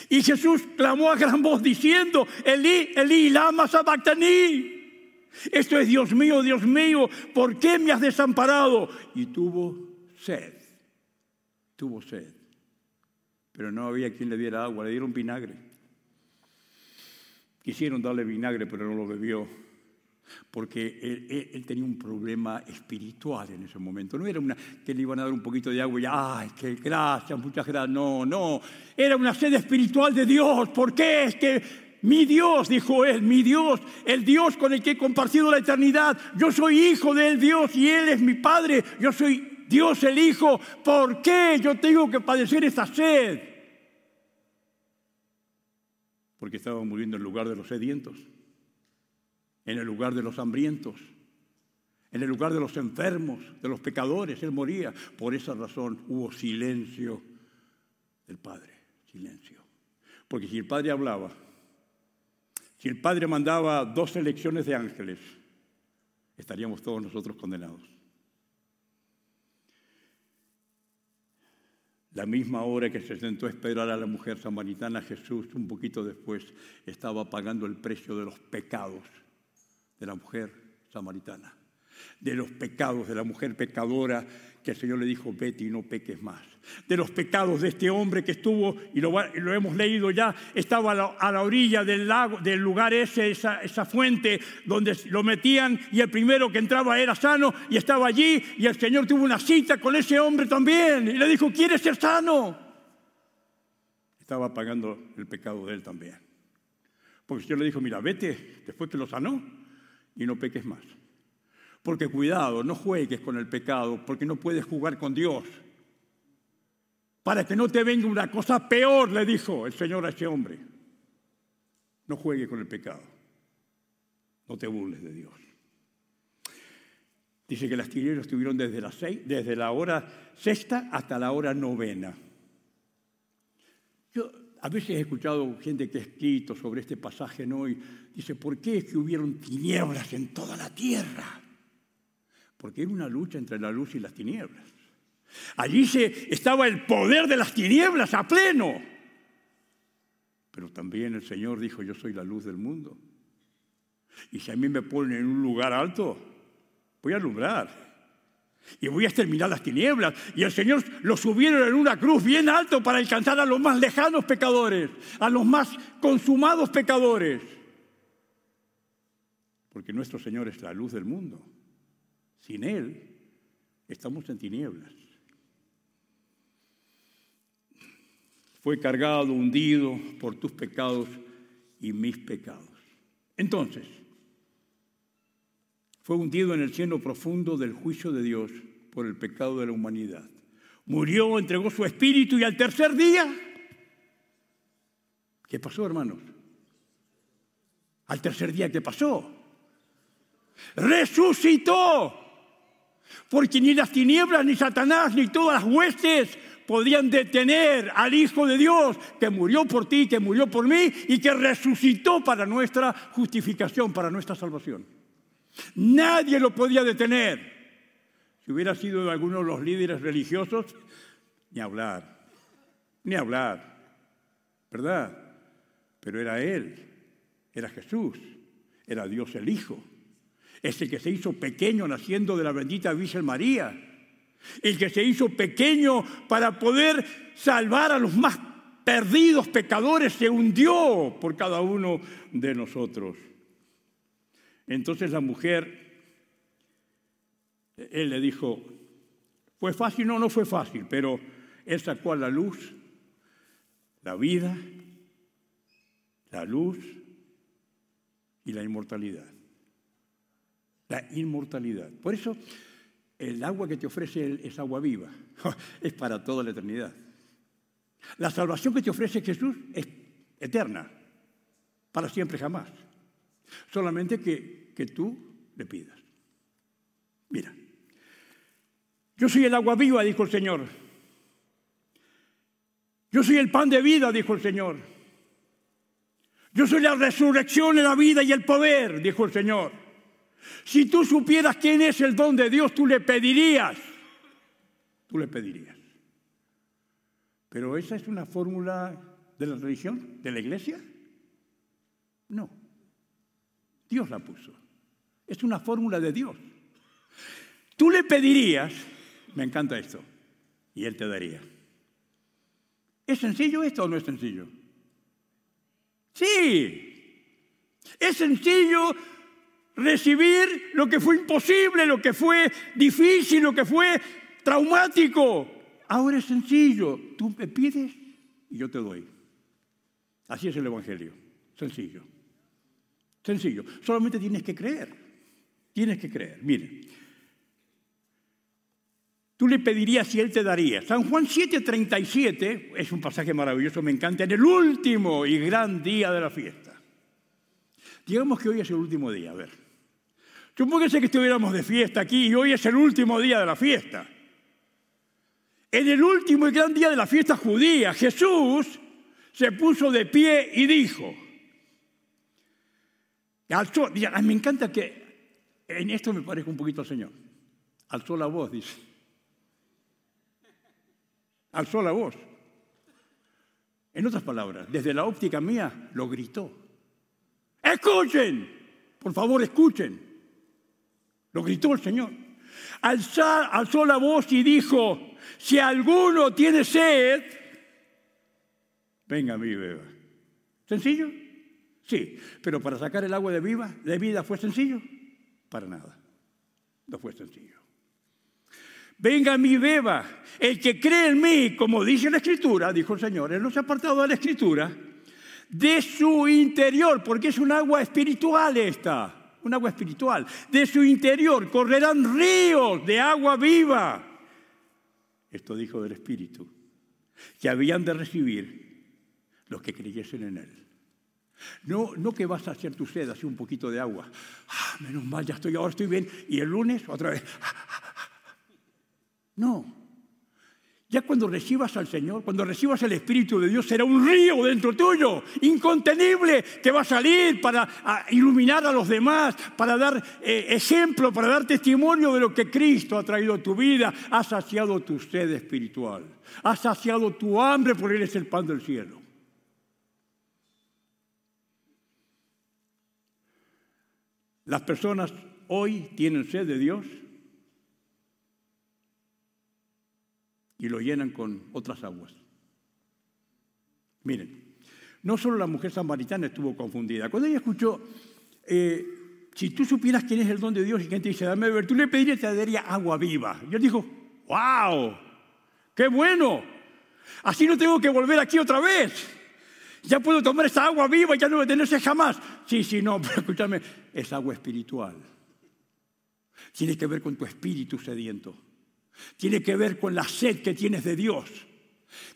Y Jesús clamó a gran voz diciendo, Elí, Elí, lama sabactaní. Esto es Dios mío, Dios mío, ¿por qué me has desamparado? Y tuvo sed, tuvo sed. Pero no había quien le diera agua, le dieron vinagre. Quisieron darle vinagre, pero no lo bebió porque él, tenía un problema espiritual en ese momento. No era una que le iban a dar un poquito de agua y, ay, qué gracias, muchas gracias. No, no. Era una sed espiritual de Dios. ¿Por qué? Es que mi Dios, dijo él, mi Dios, el Dios con el que he compartido la eternidad. Yo soy hijo del Dios y Él es mi Padre. Yo soy Dios el Hijo. ¿Por qué yo tengo que padecer esta sed? Porque estaba muriendo en lugar de los sedientos en el lugar de los hambrientos, en el lugar de los enfermos, de los pecadores, Él moría. Por esa razón hubo silencio del Padre, silencio. Porque si el Padre hablaba, si el Padre mandaba dos elecciones de ángeles, estaríamos todos nosotros condenados. La misma hora que se sentó a esperar a la mujer samaritana, Jesús, un poquito después, estaba pagando el precio de los pecados de la mujer samaritana, de los pecados de la mujer pecadora que el Señor le dijo, vete y no peques más, de los pecados de este hombre que estuvo, y lo, hemos leído ya, estaba a la, orilla del lago, del lugar ese, esa, esa fuente donde lo metían y el primero que entraba era sano y estaba allí y el Señor tuvo una cita con ese hombre también y le dijo, ¿quieres ser sano? Estaba pagando el pecado de él también. Porque el Señor le dijo, mira, vete después que lo sanó y no peques más. Porque cuidado, no juegues con el pecado, porque no puedes jugar con Dios. Para que no te venga una cosa peor, le dijo el Señor a ese hombre. No juegues con el pecado. No te burles de Dios. Dice que las tinieblas estuvieron desde la, seis- desde la hora sexta hasta la hora novena. Yo a veces he escuchado gente que ha escrito sobre este pasaje, ¿no? Y dice, ¿por qué es que hubieron tinieblas en toda la tierra? Porque era una lucha entre la luz y las tinieblas. Allí se, estaba el poder de las tinieblas a pleno. Pero también el Señor dijo, yo soy la luz del mundo. Y si a mí me ponen en un lugar alto, voy a alumbrar. Y voy a exterminar las tinieblas. Y el Señor lo subieron en una cruz bien alto para alcanzar a los más lejanos pecadores, a los más consumados pecadores. Porque nuestro Señor es la luz del mundo. Sin Él estamos en tinieblas. Fue cargado, hundido por tus pecados y mis pecados. Entonces, fue hundido en el cielo profundo del juicio de Dios por el pecado de la humanidad. Murió, entregó su espíritu y al tercer día, ¿qué pasó, hermanos? Al tercer día, ¿qué pasó? Resucitó. Porque ni las tinieblas, ni Satanás, ni todas las huestes podían detener al Hijo de Dios que murió por ti, que murió por mí y que resucitó para nuestra justificación, para nuestra salvación. Nadie lo podía detener. Si hubiera sido de alguno de los líderes religiosos, ni hablar, ni hablar, ¿verdad? Pero era Él, era Jesús, era Dios el Hijo, ese que se hizo pequeño naciendo de la bendita Virgen María, el que se hizo pequeño para poder salvar a los más perdidos pecadores, se hundió por cada uno de nosotros. Entonces la mujer, él le dijo, ¿fue fácil? No, no fue fácil, pero él sacó la luz la vida, la luz y la inmortalidad. La inmortalidad. Por eso el agua que te ofrece es agua viva, es para toda la eternidad. La salvación que te ofrece Jesús es eterna, para siempre jamás. Solamente que, que tú le pidas. Mira, yo soy el agua viva, dijo el Señor. Yo soy el pan de vida, dijo el Señor. Yo soy la resurrección, la vida y el poder, dijo el Señor. Si tú supieras quién es el don de Dios, tú le pedirías. Tú le pedirías. Pero esa es una fórmula de la religión, de la iglesia. No. Dios la puso. Es una fórmula de Dios. Tú le pedirías, me encanta esto, y Él te daría. ¿Es sencillo esto o no es sencillo? Sí. Es sencillo recibir lo que fue imposible, lo que fue difícil, lo que fue traumático. Ahora es sencillo. Tú me pides y yo te doy. Así es el Evangelio. Sencillo. Sencillo. Solamente tienes que creer. Tienes que creer. Mire. Tú le pedirías y él te daría. San Juan 7:37 es un pasaje maravilloso, me encanta, en el último y gran día de la fiesta. Digamos que hoy es el último día, a ver. Supóngase que estuviéramos de fiesta aquí y hoy es el último día de la fiesta. En el último y gran día de la fiesta judía, Jesús se puso de pie y dijo, alzó, me encanta que en esto me parezca un poquito al Señor, alzó la voz, dice alzó la voz. En otras palabras, desde la óptica mía lo gritó. Escuchen, por favor, escuchen. Lo gritó el Señor. Alzar, alzó la voz y dijo, si alguno tiene sed, venga a mí beba. ¿Sencillo? Sí, pero para sacar el agua de, viva, de vida fue sencillo. Para nada. No fue sencillo. Venga a mí, beba. El que cree en mí, como dice la Escritura, dijo el Señor, Él no se ha apartado de la Escritura, de su interior, porque es un agua espiritual esta, un agua espiritual. De su interior correrán ríos de agua viva. Esto dijo del Espíritu, que habían de recibir los que creyesen en Él. No, no que vas a hacer tu sed, así un poquito de agua. Ah, menos mal, ya estoy, ahora estoy bien. Y el lunes otra vez. No. Ya cuando recibas al Señor, cuando recibas el Espíritu de Dios, será un río dentro tuyo, incontenible, que va a salir para iluminar a los demás, para dar eh, ejemplo, para dar testimonio de lo que Cristo ha traído a tu vida. Ha saciado tu sed espiritual, ha saciado tu hambre, porque Él es el pan del cielo. Las personas hoy tienen sed de Dios y lo llenan con otras aguas. Miren, no solo la mujer samaritana estuvo confundida. Cuando ella escuchó, eh, si tú supieras quién es el don de Dios y quién te dice, dame beber, tú le pedirías te daría agua viva. Yo dijo, wow, qué bueno. Así no tengo que volver aquí otra vez. Ya puedo tomar esa agua viva, ya no voy a jamás. Sí, sí, no, pero escúchame, es agua espiritual. Tiene que ver con tu espíritu sediento. Tiene que ver con la sed que tienes de Dios,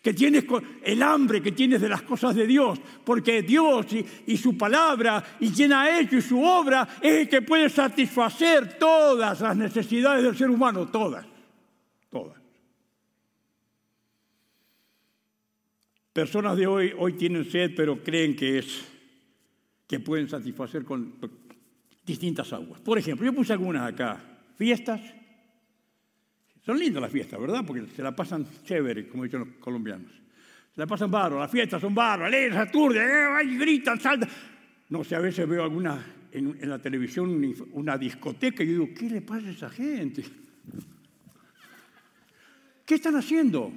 que tienes con el hambre que tienes de las cosas de Dios, porque Dios y, su palabra y quien ha hecho y su obra es el que puede satisfacer todas las necesidades del ser humano, todas, todas. Personas de hoy, hoy tienen sed, pero creen que es que pueden satisfacer con distintas aguas. Por ejemplo, yo puse algunas acá. Fiestas. Son lindas las fiestas, ¿verdad? Porque se la pasan chévere, como dicen los colombianos. Se la pasan barro, las fiestas son barro, alegres, aturden, eh, gritan, saltan. No sé, a veces veo alguna en, en la televisión una discoteca y yo digo, ¿qué le pasa a esa gente? ¿Qué están haciendo?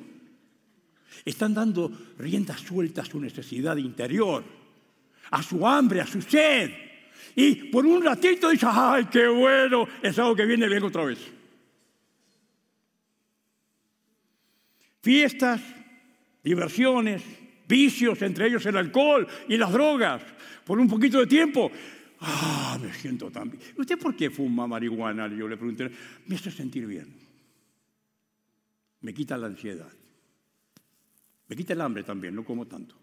Están dando rienda suelta a su necesidad interior, a su hambre, a su sed. Y por un ratito dice, ay, qué bueno, es algo que viene bien otra vez. Fiestas, diversiones, vicios, entre ellos el alcohol y las drogas. Por un poquito de tiempo, ah, me siento tan bien. ¿Usted por qué fuma marihuana? Yo le pregunté, me hace sentir bien. Me quita la ansiedad. Me quita el hambre también, no como tanto.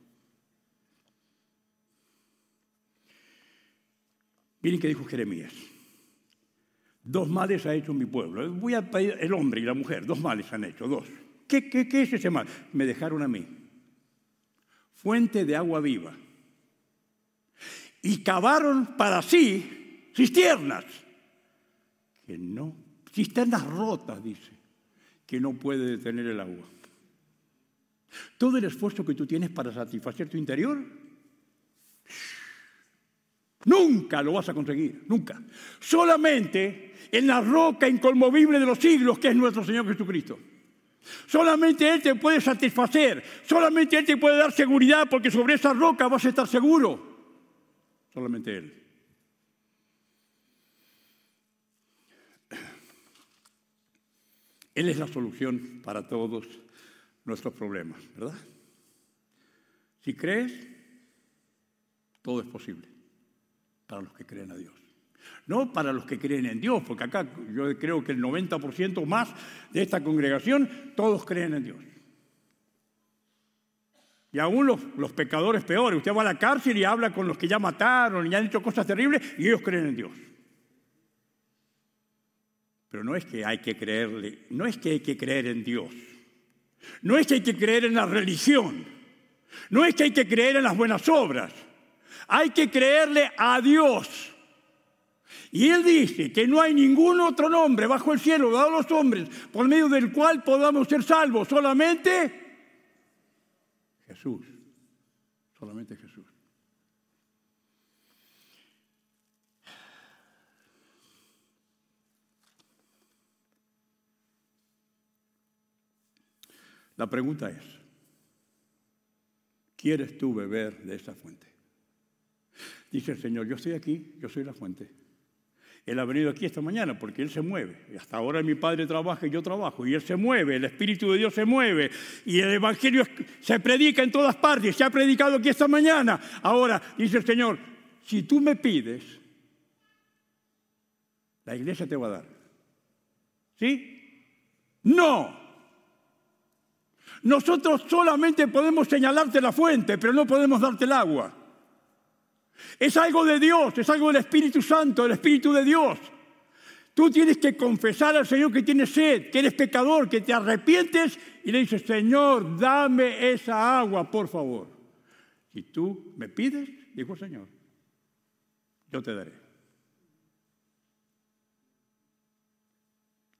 Miren qué dijo Jeremías. Dos males ha hecho mi pueblo. Voy a pedir el hombre y la mujer, dos males han hecho, dos. ¿Qué, qué, qué es ese mal? Me dejaron a mí. Fuente de agua viva. Y cavaron para sí cisternas. Que no, cisternas rotas, dice, que no puede detener el agua. Todo el esfuerzo que tú tienes para satisfacer tu interior, nunca lo vas a conseguir, nunca. Solamente en la roca inconmovible de los siglos, que es nuestro Señor Jesucristo. Solamente Él te puede satisfacer, solamente Él te puede dar seguridad, porque sobre esa roca vas a estar seguro. Solamente Él. Él es la solución para todos nuestros problemas, ¿verdad? Si crees, todo es posible para los que creen a Dios. No para los que creen en Dios, porque acá yo creo que el 90% más de esta congregación, todos creen en Dios. Y aún los, los, pecadores peores. Usted va a la cárcel y habla con los que ya mataron y han hecho cosas terribles y ellos creen en Dios. Pero no es que hay que creerle, no es que hay que creer en Dios. No es que hay que creer en la religión. No es que hay que creer en las buenas obras. Hay que creerle a Dios. Y Él dice que no hay ningún otro nombre bajo el cielo dado a los hombres por medio del cual podamos ser salvos. Solamente Jesús. Solamente Jesús. La pregunta es, ¿quieres tú beber de esa fuente? Dice el Señor, yo estoy aquí, yo soy la fuente. Él ha venido aquí esta mañana porque Él se mueve. Hasta ahora mi Padre trabaja y yo trabajo. Y Él se mueve, el Espíritu de Dios se mueve. Y el Evangelio se predica en todas partes. Se ha predicado aquí esta mañana. Ahora, dice el Señor, si tú me pides, la iglesia te va a dar. ¿Sí? No. Nosotros solamente podemos señalarte la fuente, pero no podemos darte el agua. Es algo de Dios, es algo del Espíritu Santo, del Espíritu de Dios. Tú tienes que confesar al Señor que tienes sed, que eres pecador, que te arrepientes y le dices, Señor, dame esa agua, por favor. Si tú me pides, dijo el Señor, yo te daré.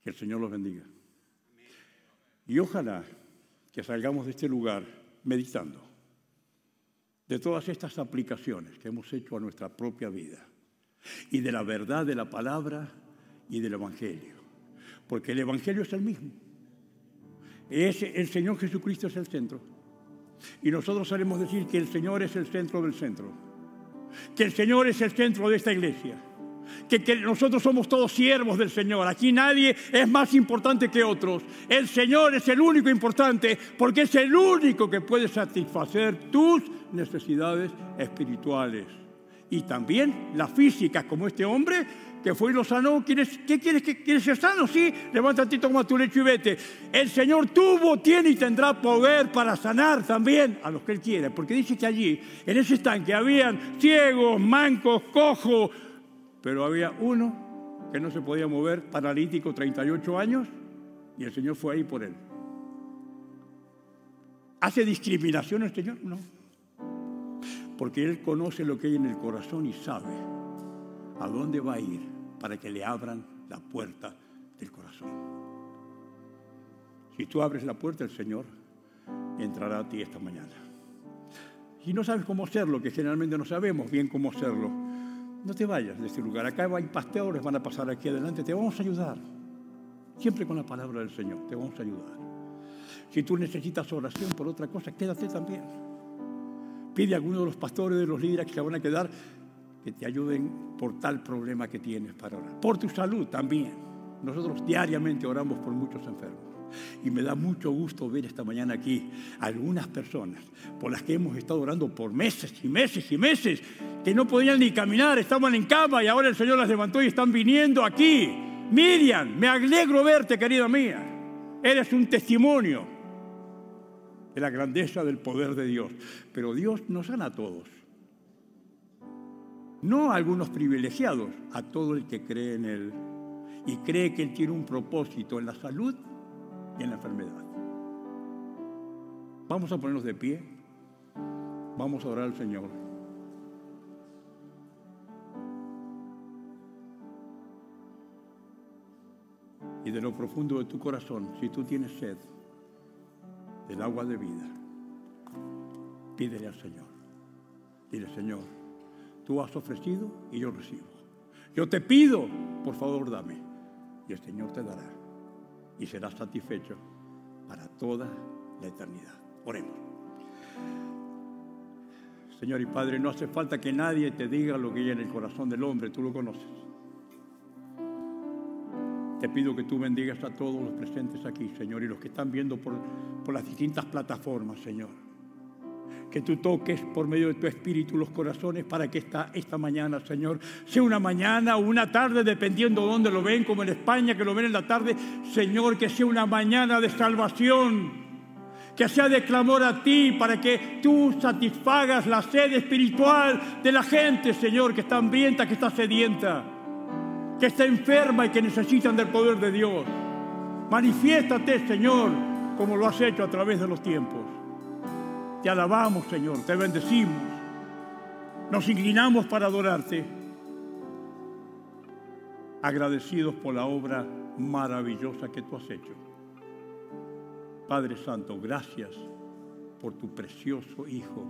Que el Señor los bendiga. Y ojalá que salgamos de este lugar meditando de todas estas aplicaciones que hemos hecho a nuestra propia vida y de la verdad de la palabra y del Evangelio. Porque el Evangelio es el mismo. Es, el Señor Jesucristo es el centro. Y nosotros sabemos decir que el Señor es el centro del centro. Que el Señor es el centro de esta iglesia. Que, que, nosotros somos todos siervos del Señor. Aquí nadie es más importante que otros. El Señor es el único importante porque es el único que puede satisfacer tus necesidades espirituales. Y también las físicas, como este hombre que fue y lo sanó. ¿Quieres, ¿Qué quieres? ¿Quieres ser sano? Sí, levántate, toma tu lecho y vete. El Señor tuvo, tiene y tendrá poder para sanar también a los que Él quiere. Porque dice que allí, en ese estanque, habían ciegos, mancos, cojos, pero había uno que no se podía mover, paralítico, 38 años, y el Señor fue ahí por él. ¿Hace discriminación el Señor? No. Porque Él conoce lo que hay en el corazón y sabe a dónde va a ir para que le abran la puerta del corazón. Si tú abres la puerta, el Señor entrará a ti esta mañana. Si no sabes cómo hacerlo, que generalmente no sabemos bien cómo hacerlo, no te vayas de este lugar. Acá hay pastores, van a pasar aquí adelante, te vamos a ayudar. Siempre con la palabra del Señor, te vamos a ayudar. Si tú necesitas oración por otra cosa, quédate también. Pide a alguno de los pastores, de los líderes que se van a quedar, que te ayuden por tal problema que tienes para orar. Por tu salud también. Nosotros diariamente oramos por muchos enfermos. Y me da mucho gusto ver esta mañana aquí algunas personas por las que hemos estado orando por meses y meses y meses, que no podían ni caminar, estaban en cama y ahora el Señor las levantó y están viniendo aquí. Miriam, me alegro verte, querida mía. Eres un testimonio de la grandeza del poder de Dios. Pero Dios nos sana a todos. No a algunos privilegiados, a todo el que cree en Él y cree que Él tiene un propósito en la salud y en la enfermedad. Vamos a ponernos de pie, vamos a orar al Señor. Y de lo profundo de tu corazón, si tú tienes sed del agua de vida, pídele al Señor. Dile, Señor, tú has ofrecido y yo recibo. Yo te pido, por favor, dame. Y el Señor te dará y serás satisfecho para toda la eternidad. Oremos. Señor y Padre, no hace falta que nadie te diga lo que hay en el corazón del hombre, tú lo conoces. Te pido que tú bendigas a todos los presentes aquí, Señor, y los que están viendo por, por las distintas plataformas, Señor. Que tú toques por medio de tu espíritu los corazones para que esta, esta mañana, Señor, sea una mañana o una tarde, dependiendo de dónde lo ven, como en España, que lo ven en la tarde, Señor, que sea una mañana de salvación que sea de clamor a ti para que tú satisfagas la sed espiritual de la gente, Señor, que está hambrienta, que está sedienta, que está enferma y que necesitan del poder de Dios. Manifiéstate, Señor, como lo has hecho a través de los tiempos. Te alabamos, Señor, te bendecimos. Nos inclinamos para adorarte, agradecidos por la obra maravillosa que tú has hecho. Padre Santo, gracias por tu precioso Hijo,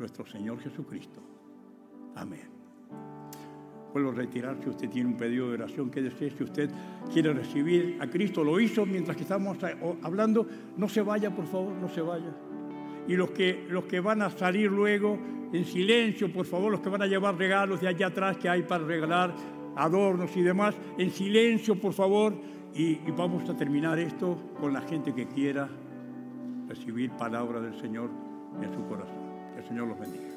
nuestro Señor Jesucristo. Amén. Vuelvo a retirar si usted tiene un pedido de oración que desee, si usted quiere recibir a Cristo, lo hizo mientras que estamos hablando, no se vaya, por favor, no se vaya. Y los que, los que van a salir luego en silencio, por favor, los que van a llevar regalos de allá atrás que hay para regalar, adornos y demás, en silencio, por favor, y, y, vamos a terminar esto con la gente que quiera recibir palabra del Señor en su corazón. Que el Señor los bendiga.